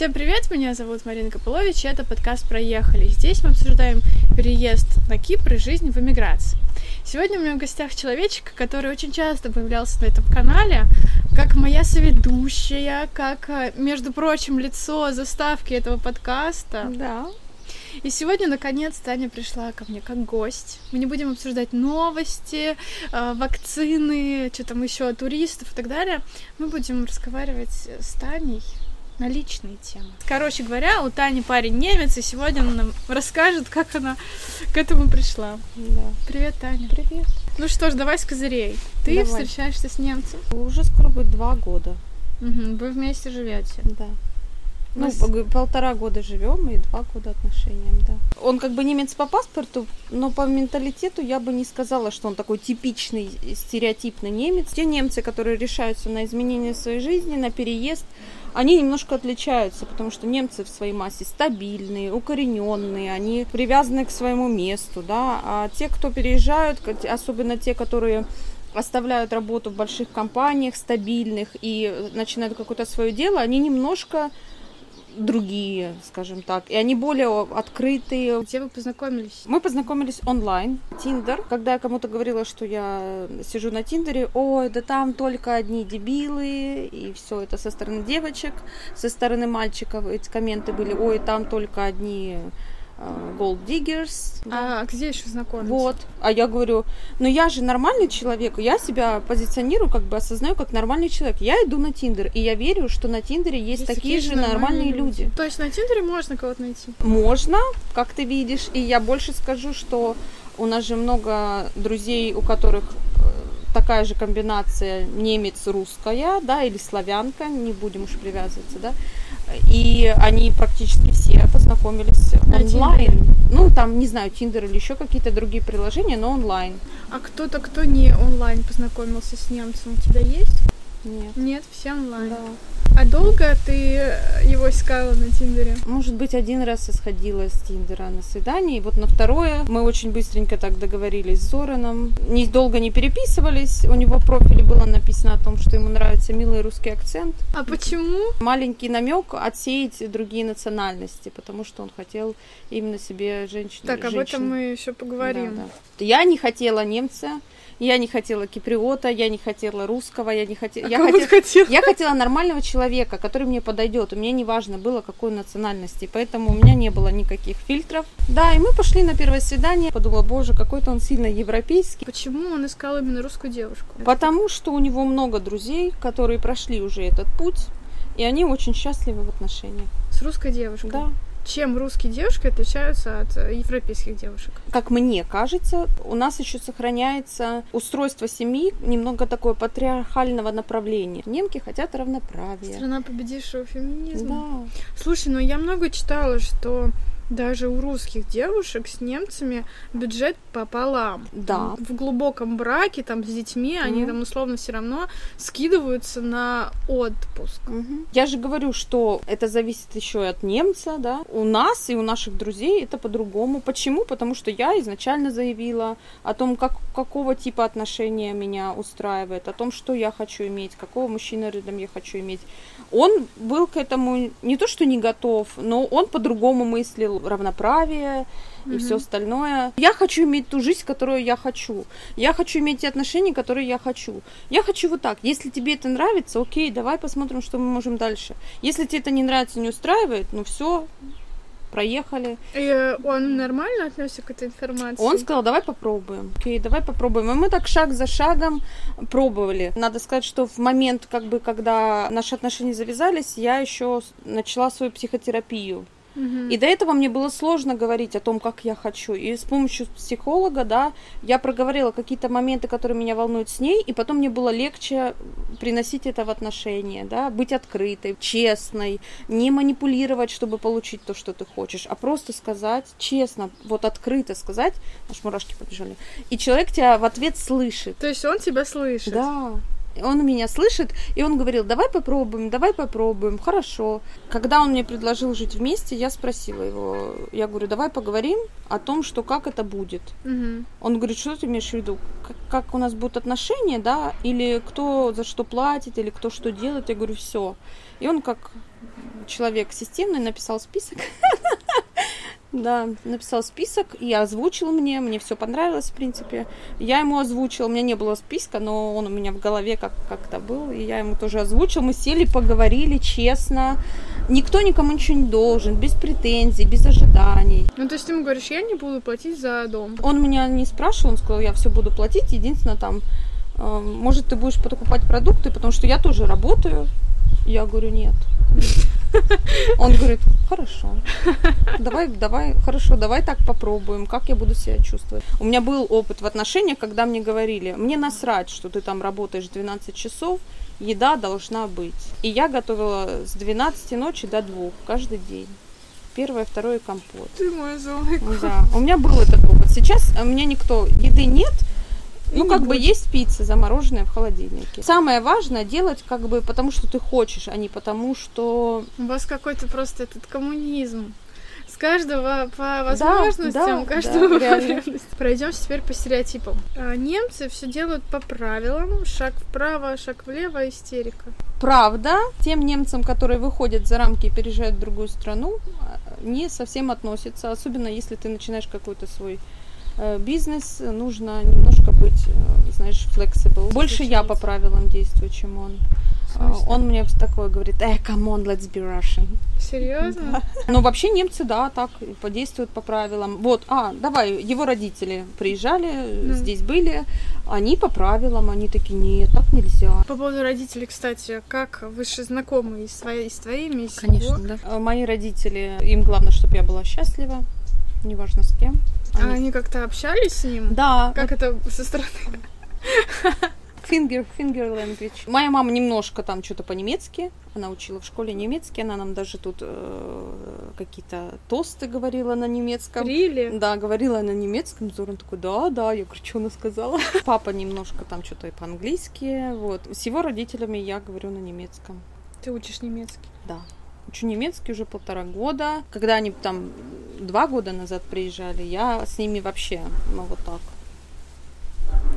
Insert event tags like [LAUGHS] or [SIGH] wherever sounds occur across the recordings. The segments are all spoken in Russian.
Всем привет, меня зовут Марина Копылович, и это подкаст «Проехали». Здесь мы обсуждаем переезд на Кипр и жизнь в эмиграции. Сегодня у меня в гостях человечек, который очень часто появлялся на этом канале, как моя соведущая, как, э, между прочим, лицо заставки этого подкаста. Да. И сегодня, наконец, Таня пришла ко мне как гость. Мы не будем обсуждать новости, э, вакцины, что там еще, туристов и так далее. Мы будем разговаривать с Таней на личные темы. Короче говоря, у Тани парень немец, и сегодня она нам расскажет, как она к этому пришла. Да. Привет, Таня. Привет. Ну что ж, давай с козырей. Ты Давай. встречаешься с немцем. Уже скоро будет два года. Мгм, Вы вместе живете. Да. Ну, пог- полтора года живем и два года отношениям, да. Он как бы немец по паспорту, но по менталитету я бы не сказала, что он такой типичный, стереотипный немец. Те немцы, которые решаются на изменение своей жизни, на переезд, они немножко отличаются, потому что немцы в своей массе стабильные, укорененные, они привязаны к своему месту, да, а те, кто переезжают, особенно те, которые оставляют работу в больших компаниях стабильных и начинают какое-то свое дело, они немножко другие, скажем так, и они более открытые. Где вы познакомились? Мы познакомились онлайн, Тиндер. Когда я кому-то говорила, что я сижу на Тиндере, ой, да там только одни дебилы, и все это со стороны девочек, со стороны мальчиков эти комменты были, ой, там только одни gold diggers. А где еще знакомиться? Вот. А я говорю, ну я же нормальный человек, я себя позиционирую, как бы осознаю как нормальный человек. Я иду на Тиндер, и я верю, что на Тиндере есть, такие, же нормальные люди. То есть на Тиндере можно кого-то найти? Можно, как ты видишь, и я больше скажу, что у нас же много друзей, у которых э, такая же комбинация немец-русская, да, или славянка, не будем уж привязываться, да, и они практически все познакомились На онлайн. Ну, там, не знаю, Тиндер или еще какие-то другие приложения, но онлайн. А кто-то, кто не онлайн познакомился с немцем, у тебя есть? Нет. Нет, все онлайн. Да. А долго ты э, его искала на Тиндере? Может быть, один раз я сходила с Тиндера на свидание, и вот на второе мы очень быстренько так договорились с Зораном. Не, долго не переписывались, у него в профиле было написано о том, что ему нравится милый русский акцент. А почему? Маленький намек отсеять другие национальности, потому что он хотел именно себе женщину. Так, об этом мы еще поговорим. Да, да. Я не хотела немца, я не хотела киприота, я не хотела русского, я не хотела... А я хотела... хотела? Я хотела нормального человека, который мне подойдет. И мне не важно было, какой национальности. Поэтому у меня не было никаких фильтров. Да, и мы пошли на первое свидание. Подумала, боже, какой-то он сильно европейский. Почему он искал именно русскую девушку? Потому что у него много друзей, которые прошли уже этот путь. И они очень счастливы в отношениях. С русской девушкой? Да. Чем русские девушки отличаются от э, европейских девушек? Как мне кажется, у нас еще сохраняется устройство семьи немного такое патриархального направления. Немки хотят равноправия. Страна победившего феминизма. Да. Слушай, ну я много читала, что даже у русских девушек с немцами бюджет пополам. Да. В глубоком браке, там, с детьми, они Мгм. там условно все равно скидываются на отпуск. Мгм. Я же говорю, что это зависит еще и от немца, да. У нас и у наших друзей это по-другому. Почему? Потому что я изначально заявила о том, как, какого типа отношения меня устраивает, о том, что я хочу иметь, какого мужчину рядом я хочу иметь. Он был к этому не то, что не готов, но он по-другому мыслил равноправие и Мгм. все остальное. Я хочу иметь ту жизнь, которую я хочу. Я хочу иметь те отношения, которые я хочу. Я хочу вот так. Если тебе это нравится, окей, давай посмотрим, что мы можем дальше. Если тебе это не нравится, не устраивает, ну все, проехали. И э, он нормально отнесся к этой информации? Он сказал, давай попробуем. Окей, давай попробуем. И мы так шаг за шагом пробовали. Надо сказать, что в момент, как бы, когда наши отношения завязались, я еще начала свою психотерапию. И до этого мне было сложно говорить о том, как я хочу. И с помощью психолога, да, я проговорила какие-то моменты, которые меня волнуют с ней, и потом мне было легче приносить это в отношения, да, быть открытой, честной, не манипулировать, чтобы получить то, что ты хочешь, а просто сказать честно, вот открыто сказать, аж мурашки побежали, и человек тебя в ответ слышит. То есть он тебя слышит? Да. Он меня слышит, и он говорил, давай попробуем, давай попробуем, хорошо. Когда он мне предложил жить вместе, я спросила его, я говорю, давай поговорим о том, что как это будет. Мгм. Он говорит, что ты имеешь в виду? Как, как у нас будут отношения, да? Или кто за что платит, или кто что делает? Я говорю, все. И он как человек системный, написал список. [LAUGHS] Да, написал список и озвучил мне, мне все понравилось, в принципе. Я ему озвучила, у меня не было списка, но он у меня в голове как- как-то был, и я ему тоже озвучил. Мы сели, поговорили честно. Никто никому ничего не должен, без претензий, без ожиданий. Ну, то есть ты ему говоришь, я не буду платить за дом. Он меня не спрашивал, он сказал, я все буду платить, единственное там, э, может, ты будешь покупать продукты, потому что я тоже работаю. Я говорю, нет. Он говорит, хорошо, давай, давай, хорошо, давай так попробуем, как я буду себя чувствовать. У меня был опыт в отношениях, когда мне говорили, мне насрать, что ты там работаешь 12 часов, еда должна быть. И я готовила с 12 ночи до 2 каждый день. Первое, второе компот. Ты мой золотой Да, у меня был этот опыт. Сейчас у меня никто, еды нет, ну, как бы будет. есть пицца замороженная в холодильнике. Самое важное делать как бы потому, что ты хочешь, а не потому, что... У вас какой-то просто этот коммунизм. С каждого по возможностям, да, каждого да, по реально. потребностям. Пройдемся теперь по стереотипам. А, Немцы все делают по правилам. Шаг вправо, шаг влево, истерика. Правда, тем немцам, которые выходят за рамки и переезжают в другую страну, э, не совсем относится. Особенно если ты начинаешь какой-то свой бизнес, нужно немножко быть, э, знаешь, flexible. Больше я по правилам действую, чем он. Он мне такое говорит, э, come on, let's be Russian. Серьезно? Ну, вообще немцы, да, так подействуют по правилам. Вот, а, давай, его родители приезжали, Ну. здесь были, они по правилам, они такие, нет, так нельзя. По поводу родителей, кстати, как вы же знакомы и с, твоей- и с твоими, и с его? да. Мои родители, им главное, чтобы я была счастлива, неважно с кем. А Они- они как-то общались с ним? Да, Как это со стороны? [LAUGHS] finger, finger language. Моя мама немножко там что-то по-немецки, она учила в школе немецкий, она нам даже тут э, какие-то тосты говорила на немецком. Рили? Да, говорила на немецком, Зоран такой, да, да, я говорю, что она сказала? [LAUGHS] Папа немножко там что-то и по-английски, вот. С его родителями я говорю на немецком, Ты учишь немецкий. да. Учу немецкий уже полтора года. Когда они там два года назад приезжали, я с ними вообще, ну вот так,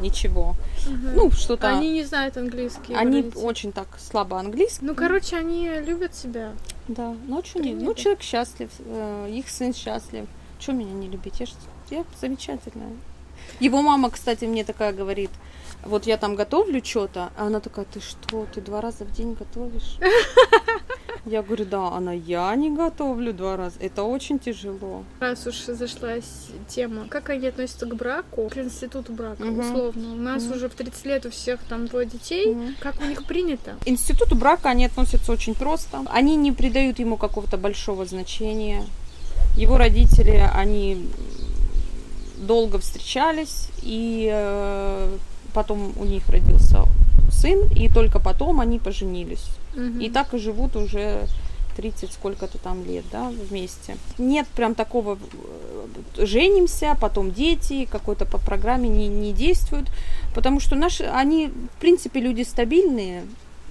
ничего. Мгм. Ну, что-то... Они не знают английский. Они родители. очень так слабо английский. Ну, короче, они любят себя. Да, ну что не, ну человек счастлив, э, их сын счастлив. Что меня не любить? Я, я замечательная. Его мама, кстати, мне такая говорит, вот я там готовлю что-то, а она такая, ты что, ты два раза в день готовишь? [LAUGHS] Я говорю, да, она, я не готовлю два раза, это очень тяжело. Раз уж зашла тема, как они относятся к браку, к институту брака, Мгм. условно. У нас Мгм. уже в 30 лет у всех там двое детей. Мгм. Как у них принято? институту брака они относятся очень просто. Они не придают ему какого-то большого значения. Его родители, они долго встречались, и э, потом у них родился сын, и только потом они поженились. И так и живут уже 30 сколько-то там лет, да, вместе. Нет прям такого э, женимся, потом дети, какой-то по программе не, не действуют, потому что наши, они, в принципе, люди стабильные,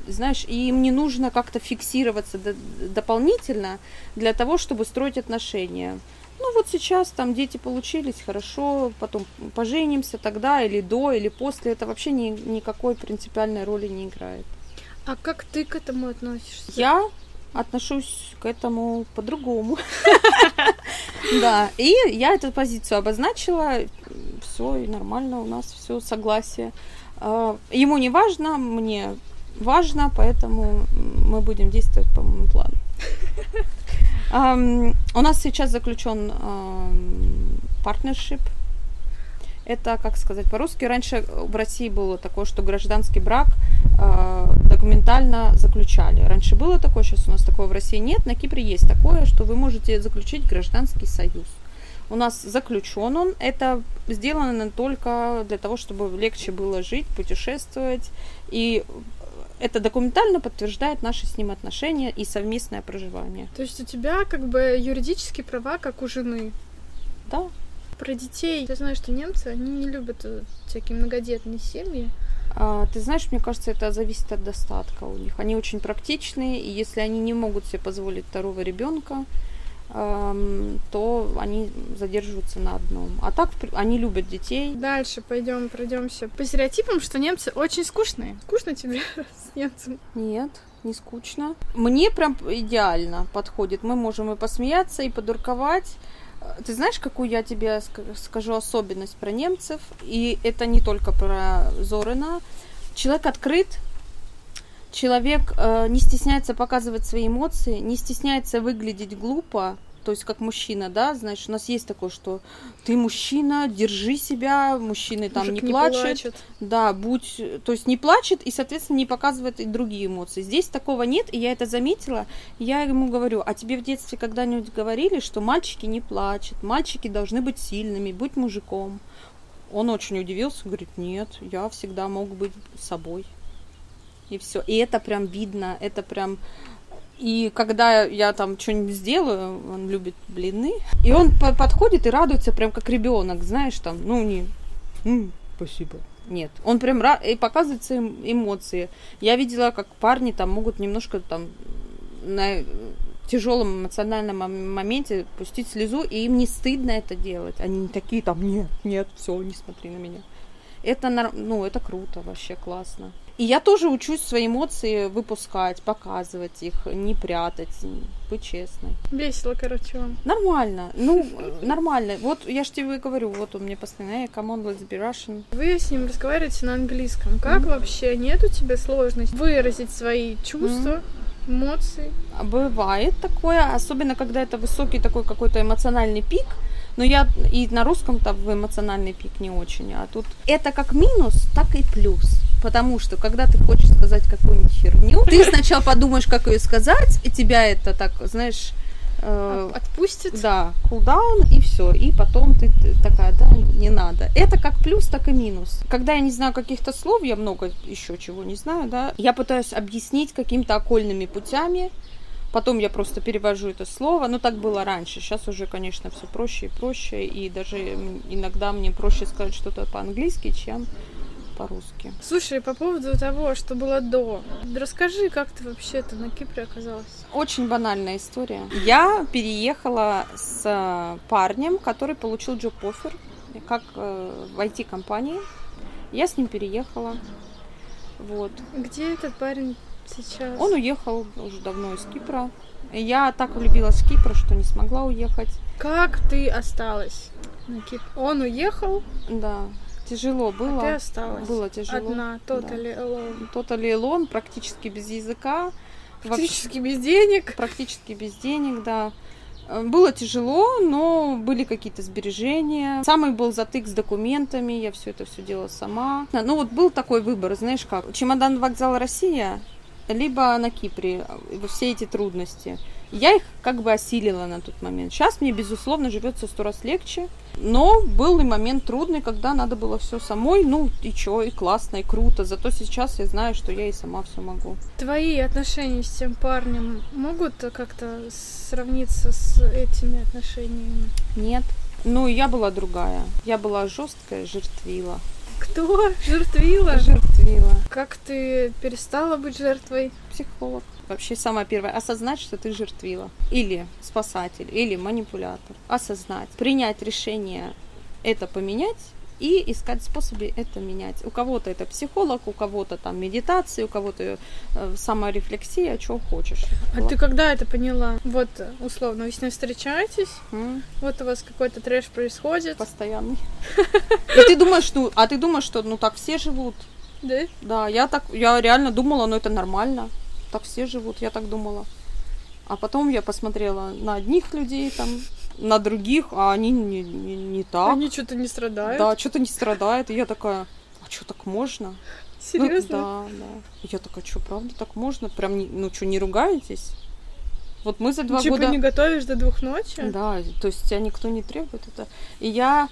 знаешь, и им не нужно как-то фиксироваться до- дополнительно для того, чтобы строить отношения. Ну вот сейчас там дети получились, хорошо, потом поженимся тогда или до, или после, это вообще ни, никакой принципиальной роли не играет. А как ты к этому относишься? Я отношусь к этому по-другому. [LAUGHS] Да, и я эту позицию обозначила, все, и нормально, у нас все согласие. А, Ему не важно, мне важно, поэтому мы будем действовать по моему плану. [LAUGHS] У нас сейчас заключен партнершип. Это, как сказать по-русски, раньше в России было такое, что гражданский брак документально заключали. Раньше было такое, сейчас у нас такого в России нет. На Кипре есть такое, что вы можете заключить гражданский союз. У нас заключен он. Это сделано только для того, чтобы легче было жить, путешествовать. И это документально подтверждает наши с ним отношения и совместное проживание. То есть у тебя как бы юридические права, как у жены. Да, Про детей. Ты знаешь, что немцы, они не любят э, всякие многодетные семьи. А, Ты знаешь, мне кажется, это зависит от достатка у них. Они очень практичные, и если они не могут себе позволить второго ребенка, то они задерживаются на одном. А так они любят детей. Дальше пойдем, пройдемся по стереотипам, что немцы очень скучные. Скучно тебе [LAUGHS] с немцем? Нет. не скучно. Мне прям идеально подходит. Мы можем и посмеяться, и подурковать. Ты знаешь, какую я тебе скажу особенность про немцев? И это не только про Зорина. Человек открыт, человек э, не стесняется показывать свои эмоции, не стесняется выглядеть глупо, то есть как мужчина, да, знаешь, у нас есть такое, что ты мужчина, держи себя, мужчины там Мужик не, не плачут, плачет. да, будь, то есть не плачет и, соответственно, не показывает и другие эмоции. Здесь такого нет, и я это заметила, я ему говорю, а тебе в детстве когда-нибудь говорили, что мальчики не плачут, мальчики должны быть сильными, быть мужиком? Он очень удивился, говорит, нет, я всегда мог быть собой. И все. И это прям видно, это прям и когда я там что-нибудь сделаю, он любит блины, и он по- подходит и радуется прям как ребенок, знаешь, там, ну не, м, спасибо. Нет, он прям рад и показывает свои эмоции. Я видела, как парни там могут немножко там на тяжелом эмоциональном моменте пустить слезу, и им не стыдно это делать. Они не такие там, нет, нет, все, не смотри на меня. Это, ну, это круто, вообще классно. И я тоже учусь свои эмоции выпускать, показывать их, не прятать, быть честной. Весело, короче, вам. Нормально, ну, [LAUGHS] нормально. Вот я ж тебе говорю, вот он мне постоянно, come on, let's be Russian. Вы с ним разговариваете на английском. Как mm-hmm. вообще? Нет у тебя сложности выразить свои чувства? Mm-hmm эмоций. Бывает такое, особенно когда это высокий такой какой-то эмоциональный пик, но я и на русском-то в эмоциональный пик не очень. А тут это как минус, так и плюс. Потому что, когда ты хочешь сказать какую-нибудь херню, ты сначала подумаешь, как ее сказать, и тебя это так, знаешь, э, отпустит. Да, кулдаун и все. И потом ты, ты такая, да, не надо. Это как плюс, так и минус. Когда я не знаю каких-то слов, я много еще чего не знаю, да, я пытаюсь объяснить какими-то окольными путями, Потом я просто перевожу это слово. Ну, так было раньше. Сейчас уже, конечно, все проще и проще. И даже иногда мне проще сказать что-то по-английски, чем по-русски. Слушай, по поводу того, что было до, расскажи, как ты вообще-то на Кипре оказалась? Очень банальная история. Я переехала с парнем, который получил джоб-оффер, как э, в IT-компании. Я с ним переехала. Вот. Где этот парень сейчас? Он уехал уже давно из Кипра. Я так влюбилась в Кипр, что не смогла уехать. Как ты осталась на Кипр? Он уехал? Да. Тяжело было. А ты осталась? Было тяжело. Одна, totally да. alone. Totally alone, практически без языка. Практически без денег. Практически без денег, да. Было тяжело, но были какие-то сбережения. Самый был затык с документами, я все это все делала сама. Ну вот был такой выбор, знаешь как, чемодан вокзал Россия, либо на Кипре, все эти трудности. Я их как бы осилила на тот момент. Сейчас мне, безусловно, живется сто раз легче. Но был и момент трудный, когда надо было все самой. Ну и чё, и классно, и круто. Зато сейчас я знаю, что я и сама все могу. Твои отношения с тем парнем могут как-то сравниться с этими отношениями? Нет. Ну, я была другая. Я была жесткая, жертвила. Кто? Жертвила? Жертвила. Как ты перестала быть жертвой? Pсихолог. Вообще самое первое. Осознать, что ты жертвила. Или спасатель, или манипулятор. Осознать. Принять решение это поменять и искать способы это менять. У кого-то это психолог, у кого-то там медитация, у кого-то э, саморефлексия, что хочешь. А вот. ты когда это поняла? Вот, условно, вы с ней встречаетесь, mm. вот у вас какой-то трэш происходит. Постоянный. [LAUGHS] И ты думаешь, ну, а ты думаешь, что ну так все живут? Да? Да, я так, я реально думала, ну это нормально. Так все живут, я так думала. А потом я посмотрела на одних людей там, на других, а они не, не, не так. Они что-то не страдают. Да, что-то не страдает. И я такая, а что так можно? Серьезно? Ну, да, да. И я такая, что, правда так можно? Прям, не, ну что, не ругаетесь? Вот мы за два Типа года... не готовишь до двух ночи? Да, то есть тебя никто не требует это. И я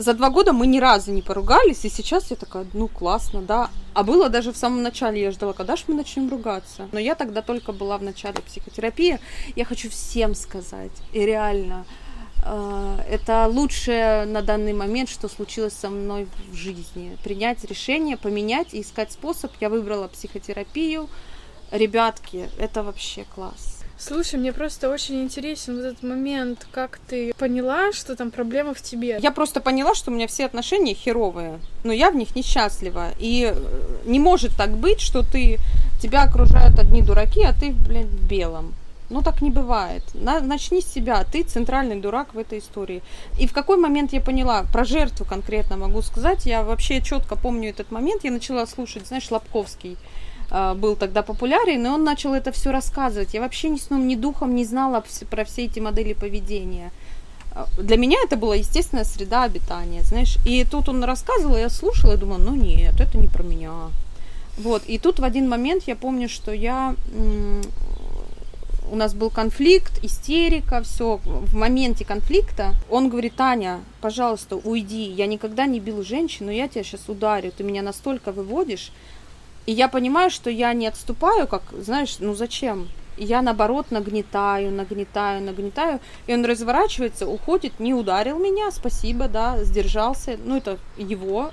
за два года мы ни разу не поругались, и сейчас я такая, ну классно, да. А было даже в самом начале, я ждала, когда же мы начнем ругаться. Но я тогда только была в начале психотерапии. Я хочу всем сказать, и реально, э, это лучшее на данный момент, что случилось со мной в жизни. Принять решение, поменять и искать способ. Я выбрала психотерапию. Ребятки, это вообще класс. Слушай, мне просто очень интересен вот этот момент, как ты поняла, что там проблема в тебе. Я просто поняла, что у меня все отношения херовые, но я в них несчастлива. И э, не может так быть, что ты тебя окружают одни дураки, а ты, блядь, в белом. Ну, так не бывает. На, начни с себя. Ты центральный дурак в этой истории. И в какой момент я поняла, про жертву конкретно могу сказать, я вообще четко помню этот момент, я начала слушать, знаешь, Лобковский был тогда популярен, и он начал это все рассказывать. Я вообще ни сном, ни духом не знала про все эти модели поведения. Э, для меня это была естественная среда обитания, знаешь. И тут он рассказывал, я слушала и думала, ну нет, это не про меня. Вот, и тут в один момент я помню, что я у нас был конфликт, истерика, все. В моменте конфликта он говорит, Таня, пожалуйста, уйди. Я никогда не бил женщин, но я тебя сейчас ударю. Ты меня настолько выводишь. И я понимаю, что я не отступаю, как, знаешь, ну зачем? Я, наоборот, нагнетаю, нагнетаю, нагнетаю. И он разворачивается, уходит, не ударил меня, спасибо, да, сдержался. Ну, это его.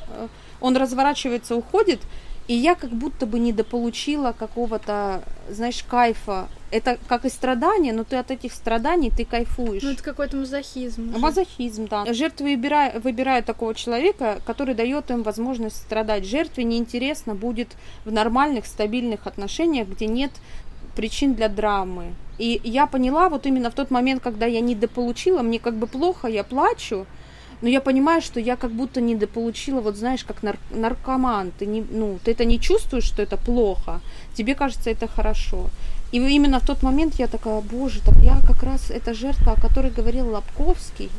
Он разворачивается, уходит. И я как будто бы недополучила какого-то, знаешь, кайфа. Это как и страдания, но ты от этих страданий ты кайфуешь. Ну, это какой-то мазохизм. Уже. Мазохизм, да. Жертвы выбирают, выбирают такого человека, который дает им возможность страдать. Жертве неинтересно будет в нормальных, стабильных отношениях, где нет причин для драмы. И я поняла вот именно в тот момент, когда я недополучила, мне как бы плохо, я плачу, но я понимаю, что я как будто недополучила, вот знаешь, как нар- наркоман, ты, не, ну, ты это не чувствуешь, что это плохо, тебе кажется это хорошо. И именно в тот момент я такая, боже, так я как раз эта жертва, о которой говорил Лобковский.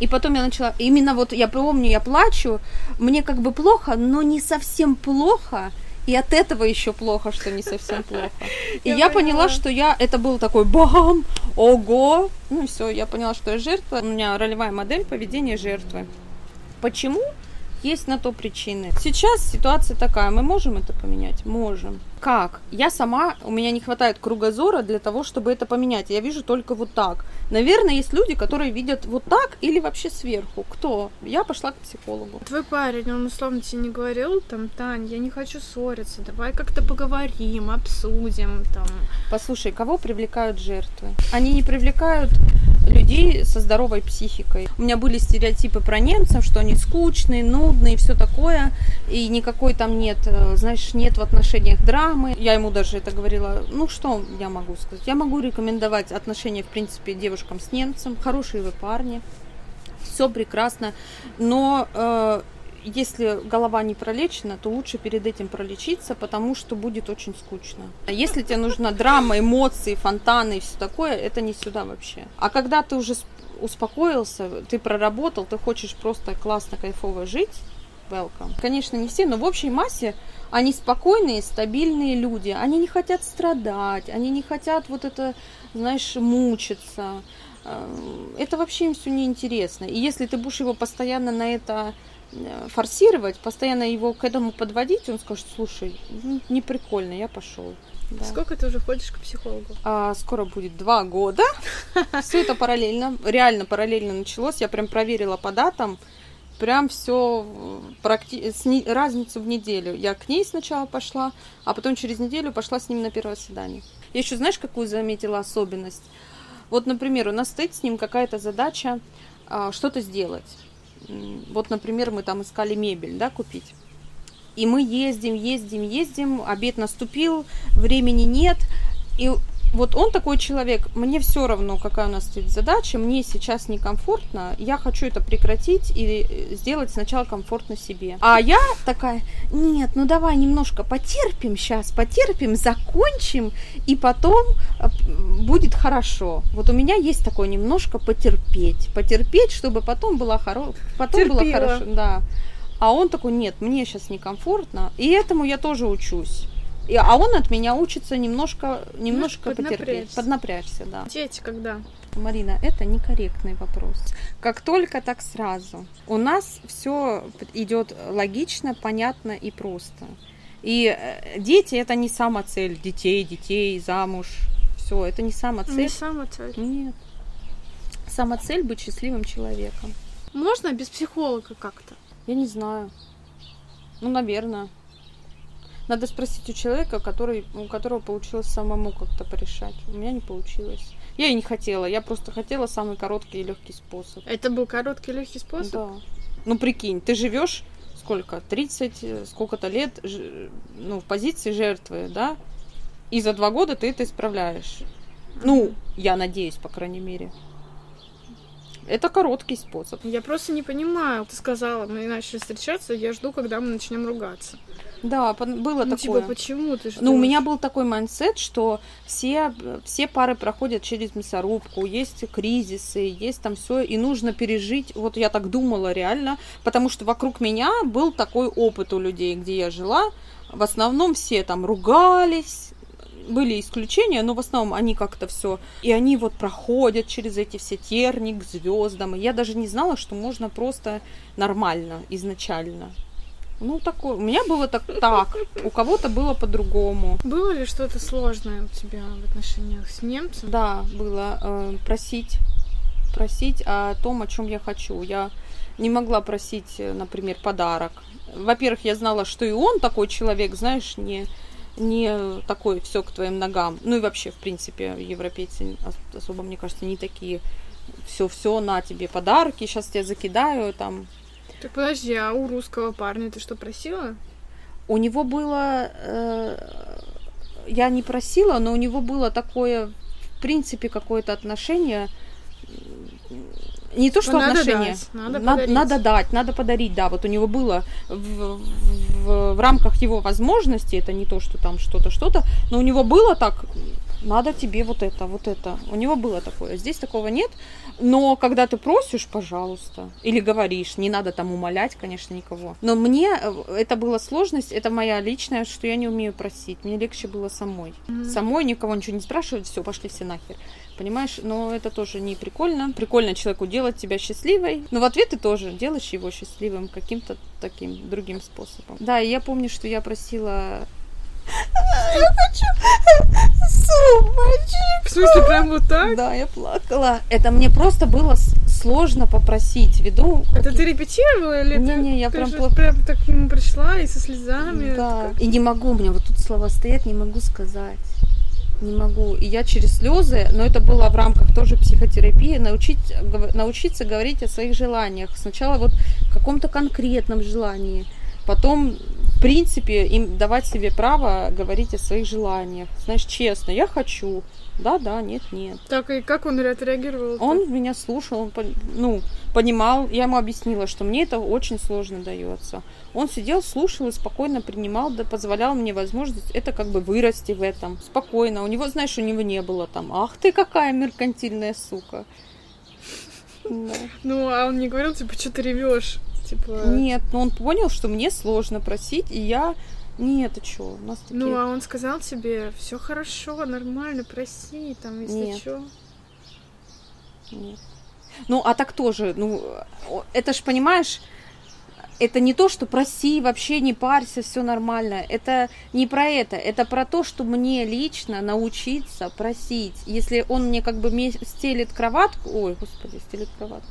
И потом я начала, именно вот я помню, я плачу, мне как бы плохо, но не совсем плохо, и от этого еще плохо, что не совсем плохо. [LAUGHS] И я, я поняла, что я, это был такой бам, ого. Ну все, я поняла, что я жертва. У меня ролевая модель поведения жертвы. Почему? Есть на то причины. Сейчас ситуация такая, мы можем это поменять? Можем. Как? Я сама, у меня не хватает кругозора для того, чтобы это поменять. Я вижу только вот так. Наверное, есть люди, которые видят вот так или вообще сверху. Кто? Я пошла к психологу. Твой парень, он условно тебе не говорил, там, Тань, я не хочу ссориться, давай как-то поговорим, обсудим, там. Послушай, кого привлекают жертвы? Они не привлекают людей со здоровой психикой. У меня были стереотипы про немцев, что они скучные, нудные и все такое, и никакой там нет, э, знаешь, нет в отношениях драмы. Я ему даже это говорила, ну что я могу сказать? Я могу рекомендовать отношения, в принципе, девушкам с немцем, хорошие вы парни, все прекрасно, но э, если голова не пролечена, то лучше перед этим пролечиться, потому что будет очень скучно. А если тебе нужна драма, эмоции, фонтаны и все такое, это не сюда вообще. А когда ты уже успокоился, ты проработал, ты хочешь просто классно, кайфово жить, welcome. Конечно, не все, но в общей массе они спокойные, стабильные люди. Они не хотят страдать, они не хотят вот это, знаешь, мучиться. Эм, это вообще им все неинтересно. И если ты будешь его постоянно на это Э, форсировать, постоянно его к этому подводить, он скажет, слушай, ну, не прикольно, я пошел. Да. Сколько ты уже ходишь к психологу? А, скоро будет два года. [LAUGHS] Все это параллельно, реально параллельно началось. Я прям проверила по датам, прям все практи... разницу в неделю. Я к ней сначала пошла, а потом через неделю пошла с ним на первое свидание. Я еще знаешь, какую заметила особенность? Вот, например, у нас стоит с ним какая-то задача а, что-то сделать вот, например, мы там искали мебель, да, купить. И мы ездим, ездим, ездим, обед наступил, времени нет. И вот он такой человек, мне все равно, какая у нас стоит задача, мне сейчас некомфортно, я хочу это прекратить и э, сделать сначала комфортно себе. А я такая, нет, ну давай немножко потерпим сейчас, потерпим, закончим, и потом э, будет хорошо. Вот у меня есть такое немножко потерпеть, потерпеть, чтобы потом было, хоро... потом было хорошо. Да. А он такой, нет, мне сейчас некомфортно, и этому я тоже учусь. И, а он от меня учится немножко, немножко потерпеть, поднапрячься, да. Дети когда? Марина, это некорректный вопрос. Как только, так сразу. У нас все идет логично, понятно и просто. И э, дети это не сама цель. Детей, детей, замуж. Все, это не сама цель. Не сама цель. Нет. Сама цель быть счастливым человеком. Можно без психолога как-то? Я не знаю. Ну, наверное. Надо спросить у человека, который, у которого получилось самому как-то порешать. У меня не получилось. Я и не хотела, я просто хотела самый короткий и легкий способ. Это был короткий легкий способ? Да. Ну прикинь, ты живешь сколько? 30, э, сколько-то лет ну, в позиции жертвы, да? И за два года ты это исправляешь. Ну, я надеюсь, по крайней мере. Это короткий способ. Я просто не понимаю. Ты сказала, мы начали встречаться, я жду, когда мы начнем ругаться. Да, было ну, такое. Типа, почему ты ждешь? Ну, у меня был такой mindset, что все, все пары проходят через мясорубку, есть кризисы, есть там все, и нужно пережить. Вот я так думала реально, потому что вокруг меня был такой опыт у людей, где я жила. В основном все там ругались, были исключения, но в основном они как-то все. И они вот проходят через эти все терни к звездам. И я даже не знала, что можно просто нормально изначально. Ну, такое. У меня было так, так. у кого-то было по-другому. Было ли что-то сложное у тебя в отношениях с немцем? Да, было. Э, просить. Просить о том, о чем я хочу. Я не могла просить, э, например, подарок. Во-первых, я знала, что и он такой человек, знаешь, не, не такой все к твоим ногам. Ну и вообще, в принципе, европейцы особо, мне кажется, не такие. Все-все, на тебе подарки, сейчас тебя закидаю, там, так подожди, а у русского парня ты что просила? У него было... Э, я не просила, но у него было такое, в принципе, какое-то отношение... Не то, что надо отношение. Дать, надо, надо, надо дать, надо подарить, да. Вот у него было в, в, в рамках его возможностей, это не то, что там что-то, что-то, но у него было так, надо тебе вот это, вот это. У него было такое. Здесь такого нет. Но когда ты просишь, пожалуйста, или говоришь, не надо там умолять, конечно, никого. Но мне э, это была сложность, это моя личная, что я не умею просить. Мне легче было самой. Mm-hmm. Самой никого ничего не спрашивать, все, пошли все нахер. Понимаешь? Но это тоже не прикольно. Прикольно человеку делать тебя счастливой. Но в ответ ты тоже делаешь его счастливым каким-то таким другим способом. Да, и я помню, что я просила я хочу сумочек. В смысле, прям вот так? Да, я плакала. Это мне просто было сложно попросить ввиду... Это ты репетировала или не, Не, я ты прям плакала. прям так к нему пришла и со слезами? Да. И не могу, у меня вот тут слова стоят, не могу сказать. Не могу. И я через слезы, но это было в рамках тоже психотерапии, научить, научиться говорить о своих желаниях. Сначала вот каком-то конкретном желании, потом в принципе, им давать себе право говорить о своих желаниях. Знаешь, честно, я хочу. Да, да, нет, нет. Так, и как он отреагировал? Он меня слушал, он, ну, понимал. Я ему объяснила, что мне это очень сложно дается. Он сидел, слушал и спокойно принимал, да позволял мне возможность это как бы вырасти в этом. Спокойно. У него, знаешь, у него не было там, ах ты какая меркантильная сука. Ну, а он не говорил, типа, что ты ревешь? Типа... Нет, но он понял, что мне сложно просить, и я... Нет, ты чё, у нас такие... Ну, а он сказал тебе, все хорошо, нормально, проси, там, если Нет. чё. Нет. Ну, а так тоже, ну, это ж, понимаешь, это не то, что проси, вообще не парься, все нормально. Это не про это. Это про то, что мне лично научиться просить. Если он мне как бы стелит кроватку, ой, господи, стелит кроватку,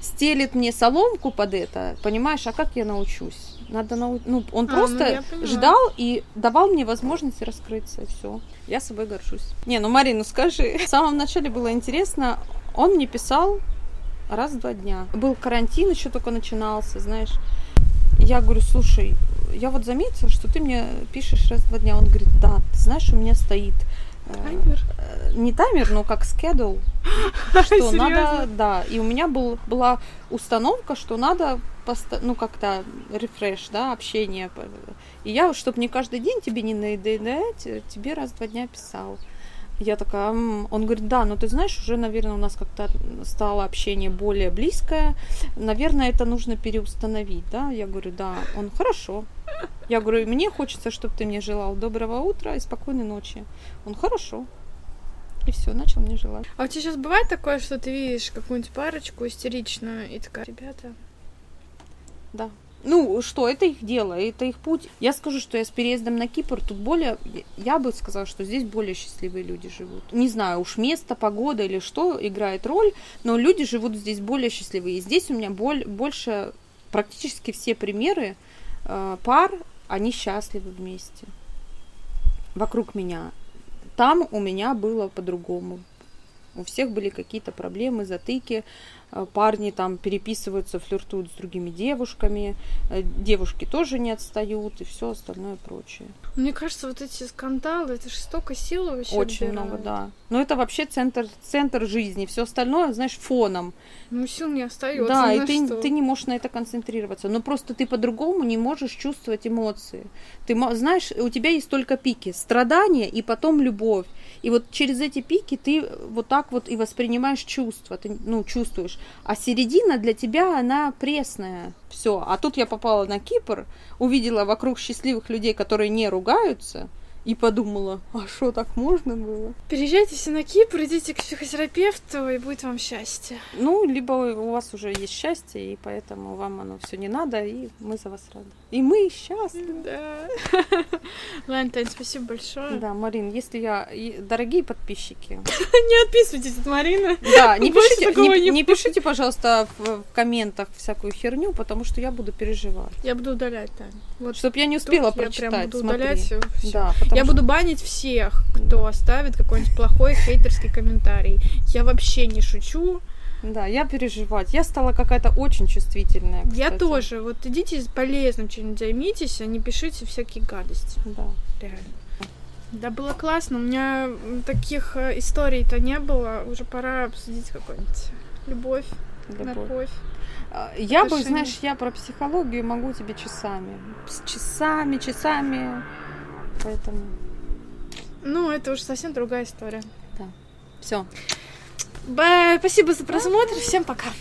стелит мне соломку под это, понимаешь, а как я научусь? Надо нау... ну, он а, просто ну, ждал и давал мне возможность раскрыться, и все. Я собой горжусь. Не, ну, Марина, ну скажи, в самом начале было интересно, он мне писал раз в два дня. Был карантин, еще только начинался, знаешь. Я говорю, слушай, я вот заметила, что ты мне пишешь раз в два дня. Он говорит, да, ты знаешь, у меня стоит Таймер? Э, не таймер, но как schedule. [LAUGHS] Что надо, да. И у меня был, была установка, что надо ну как-то рефреш, да, общение. И я, чтобы не каждый день тебе не надоедать, тебе раз в два дня писал. Я такая, он говорит, да, но ты знаешь, уже, наверное, у нас как-то стало общение более близкое. Наверное, это нужно переустановить, да? Я говорю, да. Он, хорошо. Я говорю, мне хочется, чтобы ты мне желал доброго утра и спокойной ночи. Он, хорошо. И все, начал мне желать. А у тебя сейчас бывает такое, что ты видишь какую-нибудь парочку истеричную и такая, ребята? Да. Ну, что, это их дело, это их путь. Я скажу, что я с переездом на Кипр, тут более, я бы сказала, что здесь более счастливые люди живут. Не знаю, уж место, погода или что играет роль, но люди живут здесь более счастливые. И здесь у меня боль, больше, практически все примеры э, пар, они счастливы вместе. вокруг меня. Там у меня было по-другому. У всех были какие-то проблемы, затыки. Э, парни там переписываются, флиртуют с другими девушками, э, девушки тоже не отстают и все остальное прочее. Мне кажется, вот эти скандалы, это же столько сил вообще Очень отбирает. много, да. Но это вообще центр, центр жизни. Все остальное, знаешь, фоном. Ну, сил не остается. Да, и ты, что? ты не можешь на это концентрироваться. Но просто ты по-другому не можешь чувствовать эмоции. Ты знаешь, у тебя есть только пики. Страдания и потом любовь. И вот через эти пики ты вот так вот и воспринимаешь чувства. Ты, ну, чувствуешь. А середина для тебя, она пресная. Все. А тут я попала на Кипр, увидела вокруг счастливых людей, которые не ругаются, и подумала, а что, так можно было? Переезжайте все на Кипр, идите к психотерапевту, и будет вам счастье. Ну, либо у вас уже есть счастье, и поэтому вам оно все не надо, и мы за вас рады. И мы счастливы. Да. [LAUGHS] Ладно, Тань, спасибо большое. Да, Марин, если я... Дорогие подписчики, [LAUGHS] Не отписывайтесь от Марины. да, не пишите, не, пишите, пожалуйста, в, комментах всякую херню, потому что я буду переживать. Я буду удалять, Тань. Вот Чтоб я не успела я прям прочитать, буду удалять. Да, потому Я буду банить всех, кто оставит какой-нибудь плохой хейтерский комментарий. Я вообще не шучу. Да, я переживать. Я стала какая-то очень чувствительная, Я кстати. тоже. Вот идите полезным чем-нибудь займитесь, а не пишите всякие гадости. Да. Реально. Да, было классно. У меня таких э, историй-то не было. Уже пора обсудить какую-нибудь любовь, любовь. морковь. А, Я бы, знаешь, я про психологию могу тебе часами. С часами, часами. Поэтому Ну, это уже совсем другая история. все. Ба- Спасибо за просмотр. Всем пока.